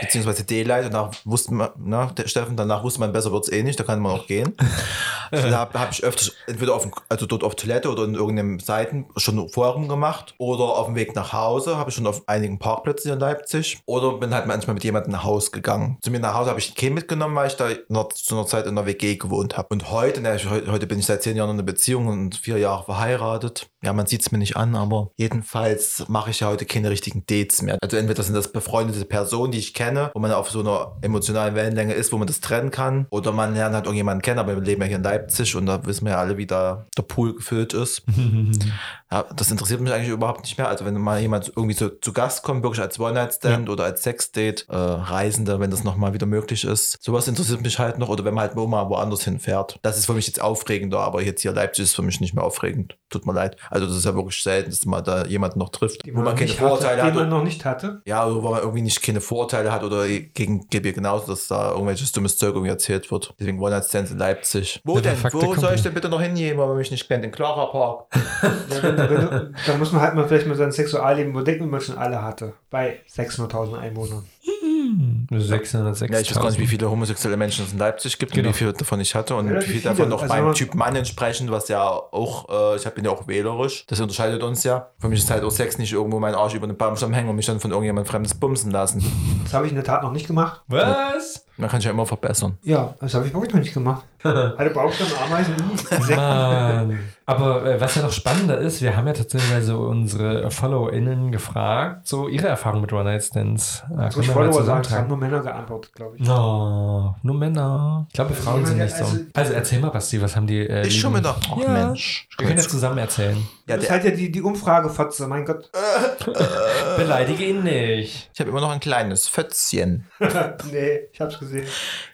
beziehungsweise Daylight. Danach wusste man, der Steffen, danach wusste man, besser wird es eh nicht, da kann man auch gehen. *laughs* da habe hab ich öfters entweder auf also dort auf Toilette oder in irgendeinem Seiten schon vorher rumgemacht oder auf dem Weg nach Hause habe ich schon auf einigen Parkplätzen in Leipzig oder bin halt manchmal mit jemandem nach Hause gegangen. Zu mir nach Hause habe ich ein Kind mitgenommen, weil ich da noch, zu einer Zeit in der WG gewohnt habe. Und heute, ne, ich, heute bin ich seit zehn Jahren in einer Beziehung und vier Jahre verheiratet. Ja, man sieht es mir nicht an, aber jedenfalls mache ich ja heute keine richtigen Dates mehr. Also entweder sind das befreundete Personen, die ich kenne, wo man auf so einer emotionalen Wellenlänge ist, wo man das trennen kann. Oder man lernt halt irgendjemanden kennen, aber wir leben ja hier in Leipzig und da wissen wir ja alle, wie da der Pool gefüllt ist. *laughs* ja, das interessiert mich eigentlich überhaupt nicht mehr. Also wenn mal jemand irgendwie so, zu Gast kommt, wirklich als One-Night-Stand ja. oder als Sex-Date, äh, Reisende, wenn das nochmal wieder möglich ist. Sowas interessiert mich halt noch. Oder wenn man halt mal woanders hinfährt. Das ist für mich jetzt aufregender, aber jetzt hier Leipzig ist für mich nicht mehr aufregend. Tut mir leid. Also das ist ja wirklich selten, dass man da jemanden noch trifft, die wo man keine Vorteile hatte, hat. Die man noch nicht hatte. Ja, wo man irgendwie nicht keine Vorteile hat oder gegen GB genauso, dass da irgendwelches dummes Zeug irgendwie erzählt wird. Deswegen One Night Stands in Leipzig. Wo ja, denn? Wo soll ich denn bitte noch hingehen, weil man mich nicht kennt? In Clara Park. *laughs* ja, da muss man halt mal vielleicht mal sein Sexualleben überdenken, wie man schon alle hatte. Bei 600.000 Einwohnern. *laughs* 606. Ja, ich weiß gar nicht, wie viele homosexuelle Menschen es in Leipzig gibt genau. und wie viele davon ich hatte und ja, wie viele davon noch also beim Typ Mann entsprechen, was ja auch, äh, ich bin ja auch wählerisch. Das unterscheidet uns ja. Für mich ist halt auch Sex nicht irgendwo meinen Arsch über den Baumstamm hängen und mich dann von irgendjemand Fremdes bumsen lassen. Das habe ich in der Tat noch nicht gemacht. Was? Man kann sich ja immer verbessern. Ja, das habe ich wirklich noch nicht gemacht. *laughs* Alle Baumstamm, Ameisen, Mann. Aber äh, was ja noch spannender ist, wir haben ja tatsächlich so unsere FollowerInnen gefragt, so ihre Erfahrung mit One-Night-Stands. Äh, so ich Follower sagen, es haben nur Männer geantwortet, glaube ich. No, nur Männer. Ich glaube, Frauen sind nicht so. Also, also erzähl mal, Basti, was haben die äh, Ich schon wieder. Ach ja. Mensch. Wir können jetzt zusammen erzählen. Ja, das ist halt ja die, die Umfrage, Fotze, mein Gott. *laughs* Beleidige ihn nicht. Ich habe immer noch ein kleines Fötzchen. *laughs* nee, ich hab's gesehen.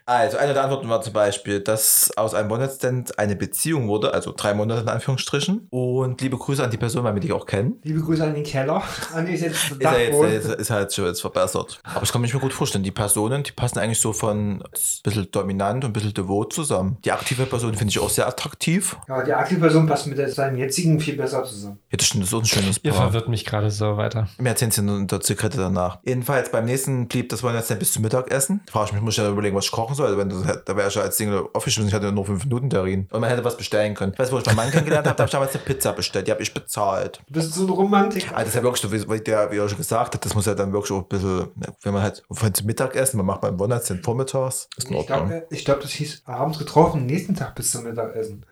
Also, eine der Antworten war zum Beispiel, dass aus einem One-Night-Stand eine Beziehung wurde, also drei Monate in Anführungsstrichen. Und liebe Grüße an die Person, weil wir die auch kennen. Liebe Grüße an den Keller. An ist, jetzt ist, er jetzt, ist, ist halt schon jetzt verbessert. Aber ich kann mich mir gut vorstellen, die Personen, die passen eigentlich so von ein bisschen dominant und ein bisschen devot zusammen. Die aktive Person finde ich auch sehr attraktiv. Ja, die aktive Person passt mit seinem jetzigen viel besser zusammen. Ja, das stimmt, das ist ein schönes Paar. Ihr verwirrt mich gerade so weiter. Mehr erzählen Sie in der Zigarette danach. Jedenfalls beim nächsten blieb das One-Night-Stand bis zum Mittagessen. Da frage ich mich, muss ich ja überlegen, was ich kochen soll. Also wenn das, da wäre ich ja als Single aufgeschrieben, ich hatte nur fünf Minuten darin. Und man hätte was bestellen können. Weißt du, wo ich meinen Mann kennengelernt habe, da habe ich damals eine Pizza bestellt. Die habe ich bezahlt. Du bist so ein Romantiker. Also das ist ja wirklich so, wie, der, wie er schon gesagt hat, das muss ja dann wirklich auch ein bisschen, wenn man halt von zum Mittagessen, man macht beim One-Night-Stand vormittags, ist in Ordnung. Ich glaube, glaub, das hieß abends getroffen, nächsten Tag bis zum Mittagessen.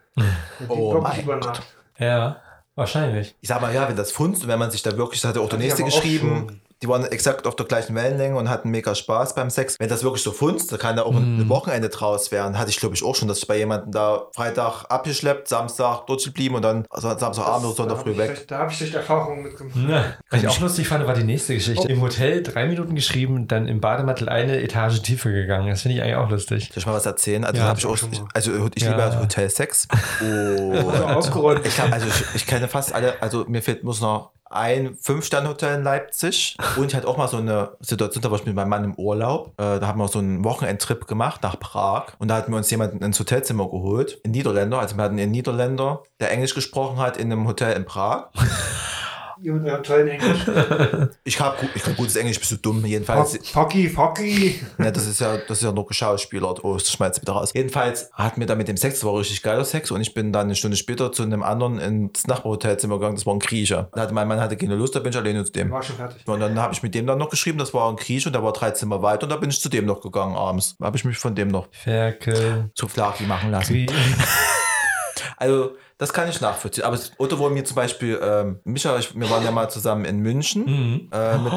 oh mein Gott. Ja. Wahrscheinlich. Ich sag mal, ja, wenn das funzt und wenn man sich da wirklich, das hat ja auch der nächste geschrieben, die waren exakt auf der gleichen Wellenlänge und hatten mega Spaß beim Sex. Wenn das wirklich so funzt, da kann da auch mm. ein Wochenende draus werden. Hatte ich, glaube ich, auch schon, dass ich bei jemandem da Freitag abgeschleppt, Samstag dort geblieben und dann also Samstagabend oder Sonntag früh weg. Da habe ich schlechte Erfahrungen mitgemacht. Ja. Was ich auch lustig fand, war die nächste Geschichte. Oh. Im Hotel drei Minuten geschrieben, dann im Bademantel eine Etage tiefer gegangen. Das finde ich eigentlich auch lustig. Soll ich mal was erzählen? Also, ja, ich auch, also ich ja. liebe halt Hotelsex. *laughs* *laughs* Oh. ausgeräumt. Ich, also ich, ich kenne fast alle, also mir fehlt, muss noch ein Fünf-Sterne-Hotel in Leipzig und ich hatte auch mal so eine Situation, da war ich mit meinem Mann im Urlaub. Äh, da haben wir so einen Wochenendtrip gemacht nach Prag und da hatten wir uns jemanden ins Hotelzimmer geholt, ein Niederländer. Also wir hatten einen Niederländer, der Englisch gesprochen hat in einem Hotel in Prag. Ihr mit eurem tollen Englisch. *laughs* ich habe ich hab gutes Englisch, bist du dumm. Jedenfalls. Fucky, fucky. Ja, das ist ja, das ist ja nur geschauspielert. Oh, das schmeißt wieder raus. Jedenfalls hatten wir da mit dem Sex, das war richtig geiler Sex und ich bin dann eine Stunde später zu einem anderen ins Nachbarhotelzimmer gegangen, das war ein Grieche. Da hatte mein Mann hatte keine Lust, da bin ich alleine zu dem. War schon fertig. Und dann habe ich mit dem dann noch geschrieben, das war ein Grieche und der war drei Zimmer weit und da bin ich zu dem noch gegangen abends. Da habe ich mich von dem noch Ferkel. zu Flaki machen lassen. *laughs* also Das kann ich nachvollziehen. Aber es- oder wo mir zum Beispiel, ähm, Micha, ich, wir waren ja mal zusammen in München. Mhm. Äh, mit,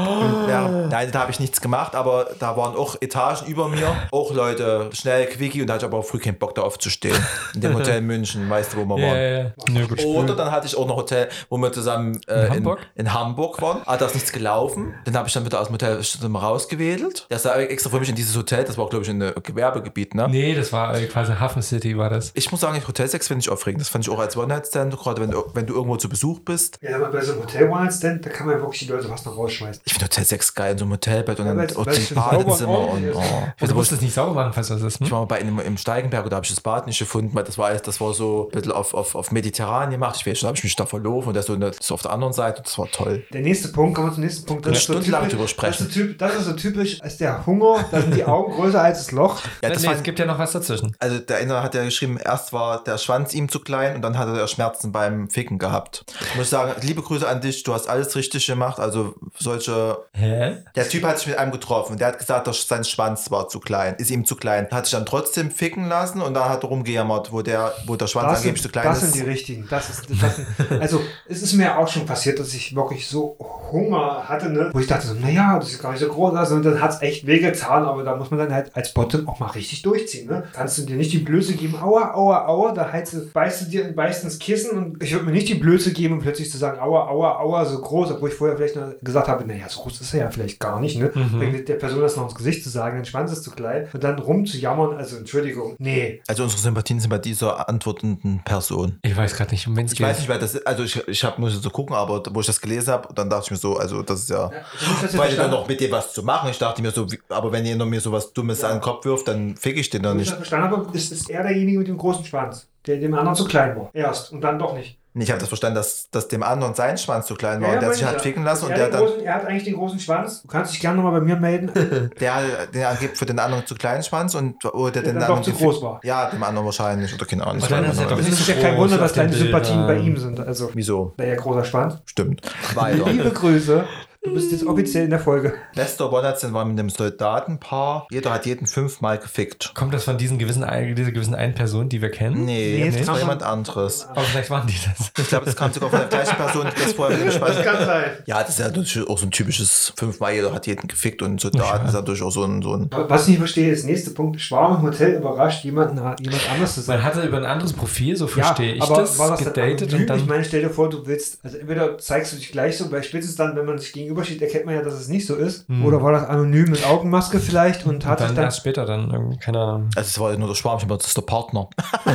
ja, nein, da habe ich nichts gemacht, aber da waren auch Etagen über mir, auch Leute, schnell, quickie und da hatte ich aber auch früh keinen Bock da aufzustehen. In dem Hotel in München, weißt du, wo wir waren. Ja, gut, Oder dann hatte ich auch noch Hotel, wo wir zusammen äh, In Hamburg? in, in Hamburg waren. Ah, da ist nichts gelaufen. Dann habe ich dann wieder aus dem Hotel rausgewedelt. Das war extra für mich in dieses Hotel. Das war, glaube ich, in einem Gewerbegebiet. Ne? Nee, das war äh, quasi Hafen City, war das. Ich muss sagen, Hotelsex finde ich aufregend. Das fand ich auch als One-Night-Stand, gerade wenn, du- wenn du irgendwo zu Besuch bist. Ja, aber bei so einem Hotel One Stand, da kann man wirklich die Leute fast noch rausschmeißen. Ich finde Hotelsex geil, in so einem Hotelbett und Ja, dann das und Badezimmer und oh. ist. Ich, Und weiß, du musst es nicht sauber machen, falls das ist. ich Hm? war mal bei einem, im Steigenberg und da habe ich das Bad nicht gefunden, weil das war, das war so ein bisschen auf, auf, auf mediterran gemacht. Ich weiß schon, da habe ich mich da verlaufen und das so, so auf der anderen Seite. Das war toll. Der nächste Punkt, kommen wir zum nächsten Punkt. Können ist so typisch- drüber sprechen. Das ist, so typ, das ist so typisch, als der Hunger, da sind die Augen größer als das Loch. Ja, das nee, war, es gibt ja noch was dazwischen. Also der eine hat ja geschrieben, erst war der Schwanz ihm zu klein und dann hatte er Schmerzen beim Ficken gehabt. Ich muss sagen, liebe Grüße an dich, du hast alles richtig gemacht. Also solche. Hä? Der Typ hat sich mit einem getroffen. Der hat gesagt, dass sein Schwanz war zu klein, ist ihm zu klein. Hat sich dann trotzdem ficken lassen und dann hat er rumgejammert, wo der, wo der Schwanz Das, angeblich zu sind, klein das ist. sind die richtigen. Das ist, das sind, also, es ist mir auch schon passiert, dass ich wirklich so Hunger hatte, ne? wo ich dachte, so, naja, das ist gar nicht so groß. Also, und dann hat es echt wehgetan, aber da muss man dann halt als Bottom auch mal richtig durchziehen. Ne? Kannst du dir nicht die Blöße geben, aua, aua, aua, da heizt beißt du dir beißt ins Kissen und ich würde mir nicht die Blöße geben, um plötzlich zu sagen, aua, aua, aua, so groß, obwohl ich vorher vielleicht noch gesagt habe, naja, so groß ist er ja vielleicht gar nicht. Ne? Bringt der Person das noch ins Gesicht zu sagen, dein Schwanz ist zu klein und dann rumzujammern, also Entschuldigung, nee. Also unsere Sympathien sind bei dieser antwortenden Person. Ich weiß gerade nicht, um wen es Ich geht. weiß nicht, wer das ist. Also ich, ich hab, muss jetzt so gucken, aber wo ich das gelesen habe, dann dachte ich mir so, also das ist ja... Ich das jetzt Weil dann verstanden- noch mit dem was zu machen. Ich dachte mir so, wie, aber wenn ihr noch mir so was Dummes an den Kopf wirft, dann fick ich den doch ich nicht. das verstanden habe, ist, ist er derjenige mit dem großen Schwanz, der dem anderen zu klein war. Erst und dann doch nicht. Ich habe das verstanden, dass, dass dem anderen sein Schwanz zu klein war und der sich ich hat ja. ficken lassen und er, der den dann, großen, er hat eigentlich den großen Schwanz. Du kannst dich gerne nochmal bei mir melden. *laughs* der, der gibt für den anderen zu kleinen Schwanz und oder Der den dann anderen doch zu groß war. Ja, dem anderen wahrscheinlich oder keine Ahnung. Es ist so ja kein Wunder, dass den deine Sympathien bei ihm sind. Also, Wieso? naja, großer Schwanz. Stimmt. Weiter. Liebe Grüße. Du bist jetzt offiziell in der Folge. Letzter One-Night-Stand war mit einem Soldatenpaar. Jeder hat jeden fünfmal gefickt. Kommt das von diesen gewissen, dieser gewissen einen Person, die wir kennen? Nee, Nee, das das war jemand man- anderes. Aber vielleicht waren die das. Ich glaube, das kam sogar von der gleichen Person, die das vorher mit dem Schwanz *laughs* kann sein. Ja, das ist ja natürlich auch so ein typisches fünfmal jeder hat jeden gefickt und Soldaten ist natürlich auch so ein, so ein Was ich nicht verstehe, ist nächste Punkt. Ich war im Hotel überrascht, jemanden, jemand anderes zu sein. Man hatte über ein anderes Profil, so Ja, verstehe ich aber das, war das gedatet dann und dann. Ich meine, stell dir vor, du willst, also entweder zeigst du dich gleich so, weil spätestens dann, wenn man sich gegenübersteht, erkennt man ja, dass es nicht so ist. Oder war das anonym mit Augenmaske vielleicht und hat dann sich dann. erst später dann, irgendwie, keine Ahnung. Also es war ja nur der Schwarm, aber das ist der Partner. *laughs*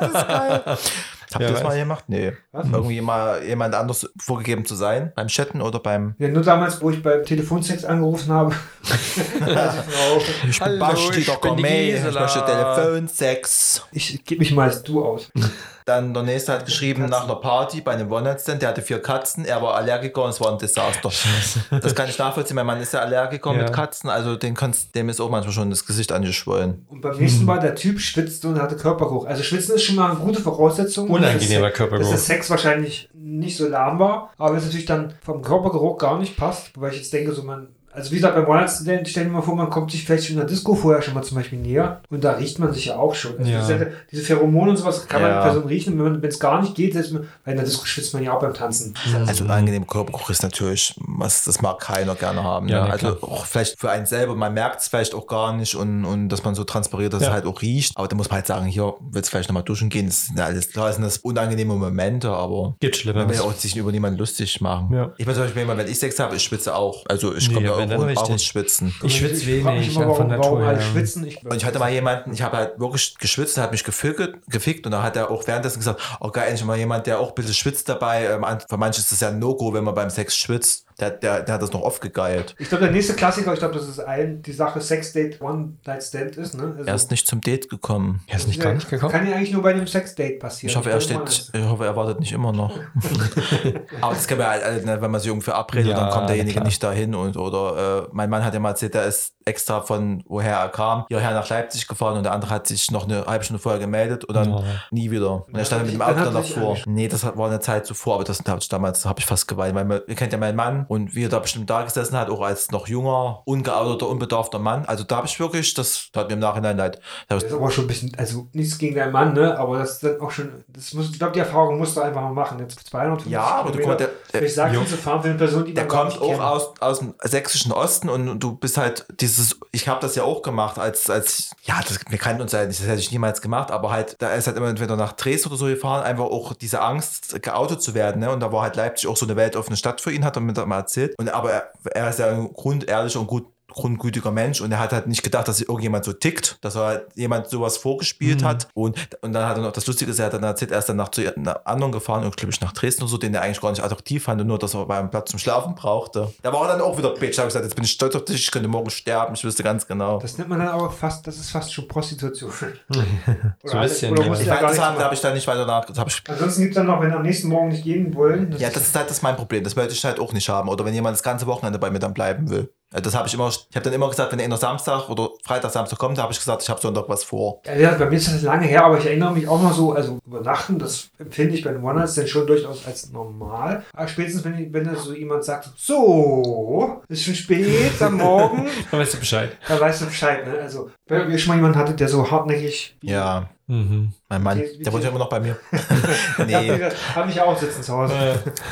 das ist geil. *laughs* Habt ihr Ja, das mal gemacht? Nee. Was? Irgendwie mal jemand anders vorgegeben zu sein? Beim Chatten oder beim Ja, nur damals, wo ich beim Telefonsex angerufen habe. *laughs* Ich bin Hallo, Basti, ich bin die Gourmet, ich möchte Telefonsex. ich gebe mich mal als du aus. Dann der nächste hat geschrieben, nach einer Party bei einem One-Night-Stand, der hatte vier Katzen, er war Allergiker und es war ein Desaster. Das kann ich nachvollziehen, mein Mann ist ja Allergiker Ja. mit Katzen, also den kannst, dem ist auch manchmal schon das Gesicht angeschwollen. Und beim nächsten Mal, der Typ schwitzte und hatte Körpergeruch. Also schwitzen ist schon mal eine gute Voraussetzung. Unangenehmer dass, Körpergeruch. Dass der Sex wahrscheinlich nicht so lahm war. Aber wenn es natürlich dann vom Körpergeruch gar nicht passt, wobei ich jetzt denke, so man. Also wie gesagt, beim One-Night-Stand, stell dir mal vor, man kommt sich vielleicht schon in der Disco vorher schon mal zum Beispiel näher und da riecht man sich ja auch schon. Also Ja. diese, diese Pheromone und sowas kann man Ja. Person riechen, wenn man- wenn es gar nicht geht, selbst, weil in der Disco schwitzt man ja auch beim Tanzen. Also unangenehm Körpergeruch ist natürlich, was, das mag keiner gerne haben. Ja, ne? also auch vielleicht für einen selber, man merkt es vielleicht auch gar nicht und, und dass man so transpiriert, dass Ja. es halt auch riecht. Aber da muss man halt sagen, hier willst du vielleicht nochmal duschen gehen. Das sind ja alles klar, sind das unangenehme Momente, aber Geht man will ja auch sich über niemanden lustig machen. Ja. Ich bin zum Beispiel immer, wenn ich Sex habe, ich schwitze auch. Also ich Nee, komme da wenn dann auch Schwitzen. Ich schwitze wenig, immer, ja, von warum, warum Natur. alle ja. schwitzen. Ich, Und ich hatte mal jemanden, ich habe halt wirklich geschwitzt, der hat mich gefickt, gefickt und da hat er auch währenddessen gesagt, oh geil, endlich mal jemand, der auch ein bisschen schwitzt dabei. Ähm, für manche ist das ja ein No-Go, wenn man beim Sex schwitzt. Der, der, der hat das noch oft gegeilt. Ich glaube, der nächste Klassiker, ich glaube, das ist ein, die Sache Sex-Date One-Night-Stand ist. Ne? Also, Er ist nicht zum Date gekommen. Er ist nicht gar nicht gekommen. Kann ja eigentlich nur bei einem Sex-Date passieren. Ich hoffe, er steht, ich hoffe, er wartet nicht immer noch. *laughs* Aber das kann man halt, wenn man sich irgendwie verabredet, Ja, dann kommt derjenige klar. nicht dahin und oder äh, mein Mann hat ja mal erzählt, der ist extra von woher er kam, hierher nach Leipzig gefahren und der andere hat sich noch eine halbe Stunde vorher gemeldet und dann Ja. nie wieder. Und er stand mit dem Auto dann er davor. Nee, das war eine Zeit zuvor, aber das hab ich damals habe ich fast geweint, weil man, ihr kennt ja meinen Mann, und wie er da bestimmt da gesessen hat, auch als noch junger, ungeouteter, unbedarfter Mann. Also da habe ich wirklich, das tat mir im Nachhinein leid. Das ich, ist aber schon ein bisschen, also nichts gegen deinen Mann, ne? Aber das ist dann auch schon, das muss, ich glaube, die Erfahrung musst du einfach mal machen. Jetzt 250 Ja, aber du Kilometer konnt- der- durch Sachsen Jo. zu fahren für eine Person, die der kommt auch aus, aus dem sächsischen Osten und du bist halt dieses, ich habe das ja auch gemacht, als, als ja, das, wir kannten uns ja nicht, das hätte ich niemals gemacht, aber halt, da ist halt immer entweder nach Dresden oder so gefahren, einfach auch diese Angst, geoutet zu werden, ne? Und da war halt Leipzig auch so eine weltoffene Stadt für ihn, hat er da mal erzählt. Und aber er, ist ja ein grundehrlicher und gut grundgütiger Mensch und er hat halt nicht gedacht, dass irgendjemand so tickt, dass er halt jemand sowas vorgespielt hat und, und dann hat er noch das Lustige ist, er hat dann erzählt, er ist dann nach zu einer anderen gefahren und glaube ich nach Dresden oder so, den er eigentlich gar nicht attraktiv fand und nur, dass er beim Platz zum Schlafen brauchte. Da war er dann auch wieder bitch, da habe ich gesagt, jetzt bin ich stolz auf dich, ich könnte morgen sterben, ich wüsste ganz genau. Das nennt man dann aber fast, das ist fast schon Prostitution. *laughs* So ein bisschen, oder ja. ich da weiß, das nichts habe ich da nicht weiter nach, das habe ich Ansonsten gibt es dann noch, wenn am nächsten Morgen nicht gehen wollen. Ja, das ist halt das mein Problem. Das möchte ich halt auch nicht haben. Oder wenn jemand das ganze Wochenende bei mir dann bleiben will. Ja, Das habe ich immer, ich habe dann immer gesagt, wenn er Samstag oder Freitag, Samstag kommt, habe ich gesagt, ich habe Sonntag was vor. Ja, bei mir ist das lange her, aber ich erinnere mich auch noch so, also übernachten, das empfinde ich bei den One-Nights dann schon durchaus als normal. Aber spätestens, wenn, ich, wenn da so jemand sagt, so, ist schon spät am Morgen, *laughs* Dann weißt du Bescheid. da weißt du Bescheid. Ne? Also, wenn ihr schon mal jemanden hattet, der so hartnäckig Ja, Mhm. mein Mann, wie- der wohnt ja immer noch bei mir. *laughs* *laughs* Nee, habe ich auch sitzen zu Hause.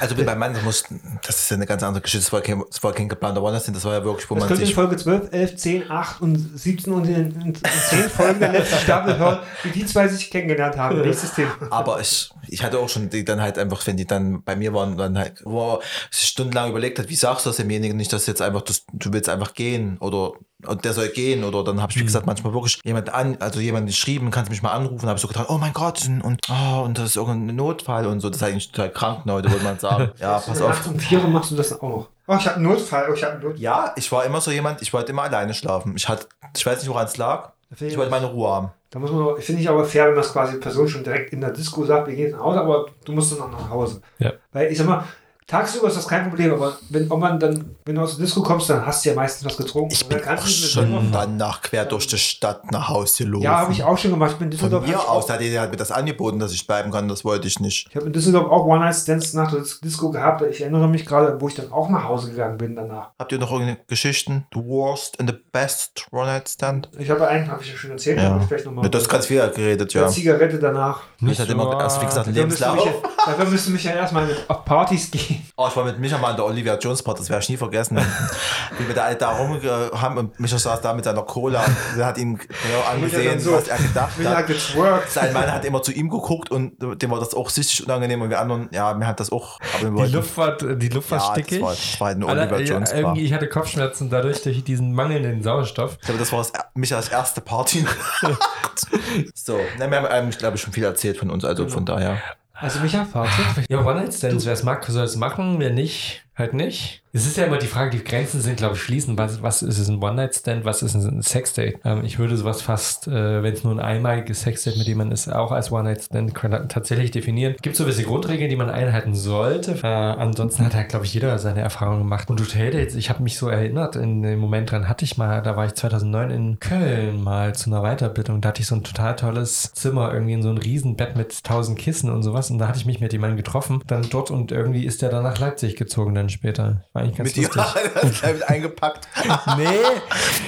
also bei meinem Mann, das muss, das ist ja eine ganz andere Geschichte. Das war kein, das war kein geplanter one das war ja wirklich, wo Das man ihr in sich Folge 12, 11, 10, 8 und 17 und in, in, in 10 Folgen der letzten Staffel hören, wie die zwei sich kennengelernt haben. Nächstes Thema. Aber ich, ich hatte auch schon die dann halt einfach, wenn die dann bei mir waren, dann halt, wo er sich stundenlang überlegt hat, wie sagst du das demjenigen nicht, dass jetzt einfach, das, du willst einfach gehen oder und der soll gehen oder dann habe ich, wie gesagt, manchmal wirklich jemand an, also jemand geschrieben, kannst mich mal anrufen, habe ich so gedacht, oh mein Gott und, oh, und das ist irgendein Notfall und so, das ist eigentlich total krank heute, würde man sagen. *laughs* Ja, pass auf. Nachts um 4 Uhr machst du das auch noch. Oh, ich habe einen Notfall. Oh, ich habe einen Notfall. Ja, ich war immer so jemand, ich wollte immer alleine schlafen. Ich hatte, ich weiß nicht, woran es lag. Ich wollte meine Ruhe haben. Da muss man, finde ich aber fair, wenn das quasi die Person schon direkt in der Disco sagt, wir gehen nach Hause, aber du musst dann auch nach Hause. Ja. Weil ich sag mal, tagsüber ist das kein Problem, aber wenn ob man dann, wenn du aus der Disco kommst, dann hast du ja meistens was getrunken. Ich Und dann bin kannst auch schon danach quer durch die Stadt nach Hause gelaufen. Ja, habe ich auch schon gemacht. Ich bin in Von Düsseldorf. hab mir aus hat er halt mir das angeboten, dass ich bleiben kann. Das wollte ich nicht. Ich habe in Düsseldorf auch One-Night-Stands nach der Disco gehabt. Ich erinnere mich gerade, wo ich dann auch nach Hause gegangen bin danach. Habt ihr noch irgendeine Geschichten? The worst and the best One-Night-Stand? Ich habe einen, habe ich ja schon erzählt, Ja. aber vielleicht nochmal. Mit das ganz viel geredet, ja. Eine Zigarette danach. Ich hatte immer, erst wie gesagt, Lebenslauf. ja, dafür müsste mich ja erstmal auf Partys gehen. Oh, ich war mit Micha mal an der Olivia Jones Party, das werde ich nie vergessen. *laughs* Wie wir da alle da rum haben und Micha saß da mit seiner Cola. Der hat ihm genau angesehen, so- was er gedacht hat. Sein Mann hat immer zu ihm geguckt und dem war das auch sichtlich unangenehm und wir anderen, ja, mir hat das auch. Aber Die Luft war, die Luft war ja, stickig. das war, das war eine Alle- ja, Jones Bar. irgendwie, ich hatte Kopfschmerzen dadurch, durch diesen mangelnden Sauerstoff. Ich glaube, das war das, Michas erste Party. *laughs* *laughs* so, ne, wir haben eigentlich, glaube ich, schon viel erzählt von uns, also von daher. Also Micha, Fazit. Ja, One-Night-Stands, wer es mag, soll es machen, wer nicht, halt nicht. Es ist ja immer die Frage, die Grenzen sind, glaube ich, fließend. Was, was ist es ein One-Night-Stand, was ist ein Sexdate? Ähm, ich würde sowas fast, äh, wenn es nur ein einmaliges Sexdate mit jemandem ist, auch als One-Night-Stand tatsächlich definieren. Es gibt so gewisse Grundregeln, die man einhalten sollte. Äh, ansonsten hat halt, glaube ich, jeder seine Erfahrungen gemacht. Und Hotel-Dates, ich habe mich so erinnert, in dem Moment dran hatte ich mal, da war ich 2009 in Köln mal zu einer Weiterbildung. Da hatte ich so ein total tolles Zimmer, irgendwie in so ein Riesenbett mit tausend Kissen und sowas. Und da hatte ich mich mit jemandem getroffen, dann dort und irgendwie ist der dann nach Leipzig gezogen dann später. War eigentlich ganz Mit lustig. *laughs* mit eingepackt. *laughs* Nee,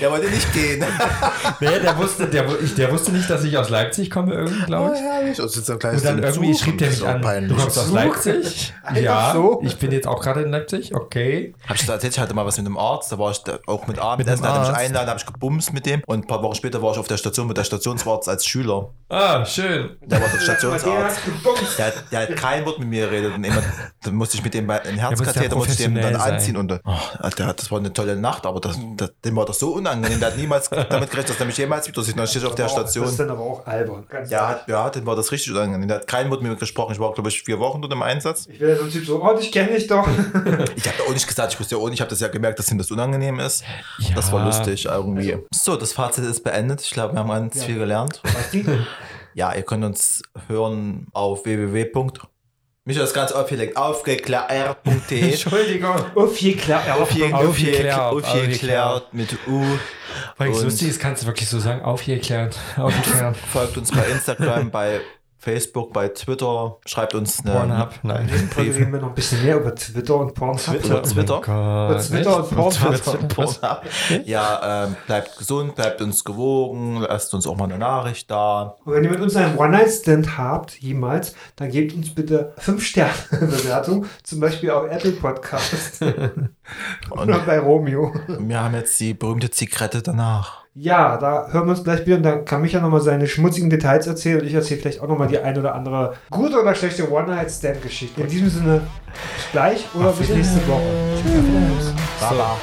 Der wollte nicht gehen. *laughs* nee, der wusste, der, der wusste nicht, dass ich aus Leipzig komme, irgendwie, glaube ich. herrlich. Das ist ein kleines Und dann irgendwie schrieb der und mich an, peinlich. du kommst aus? Leipzig? Ja, so? ich bin jetzt auch gerade in Leipzig, okay. Hab ich erzählt, ich hatte mal was mit einem Arzt, da war ich auch mit Abendessen, Mit da hat er mich Arzt? einladen, habe ich gebumst mit dem und ein paar Wochen später war ich auf der Station mit der Stationsarzt als Schüler. Ah, schön. Der war der Stationsarzt. Der hat, der hat kein Wort mit mir geredet und immer, dann musste ich mit dem bei- einen muss ja Ich dem dann anziehen und dann, oh, der hat, das war eine tolle Nacht, aber das, das, dem war das so unangenehm, der hat niemals *laughs* damit gerechnet, dass er mich jemals wieder sieht, dann stehe ich auf der Aber auch- Das Station. ist dann aber auch albern. Ganz Ja, hat, ja, dem war das richtig unangenehm. Der hat kein Wort mit mir gesprochen. Ich war, glaube ich, vier Wochen dort im Einsatz. Ich wäre so ein Typ so, oh, dich kenne ich doch. *laughs* Ich habe auch nicht gesagt, ich wusste ja auch nicht, ich habe das ja gemerkt, dass ihm das unangenehm ist. Ja. Das war lustig irgendwie. So, das Fazit ist beendet. Ich glaube, wir haben ganz Ja. viel gelernt. Ja, ihr könnt uns hören auf www. Mich das ganz aufgelegt. Aufgeklärt.de. *laughs* Entschuldigung. Aufgeklärt, Aufgeklärt aufgeklärt. mit U. Weil es Und- lustig ist, kannst du wirklich so sagen, aufgeklärt, aufgeklärt. Folgt uns bei Instagram, bei Facebook, bei Twitter. Schreibt uns eine Pornhub, nein. In der Folge reden wir noch ein bisschen mehr über Twitter und Pornhub. Twitter, Twitter. Oh Twitter und Pornhub. Twitter. Pornhub. Ja, ähm, bleibt gesund, bleibt uns gewogen, lasst uns auch mal eine Nachricht da. Und wenn ihr mit uns einen One-Night-Stand habt, jemals, dann gebt uns bitte 5-Sterne-Bewertung, *laughs* zum Beispiel auf Apple Podcast *laughs* oder bei Romeo. Wir haben jetzt die berühmte Zigarette danach. Ja, da hören wir uns gleich wieder und dann kann Micha nochmal seine schmutzigen Details erzählen und ich erzähle vielleicht auch nochmal die ein oder andere gute oder schlechte One-Night-Stand-Geschichte. In diesem Sinne, bis gleich oder bis nächste Woche. Tschüss. Baba.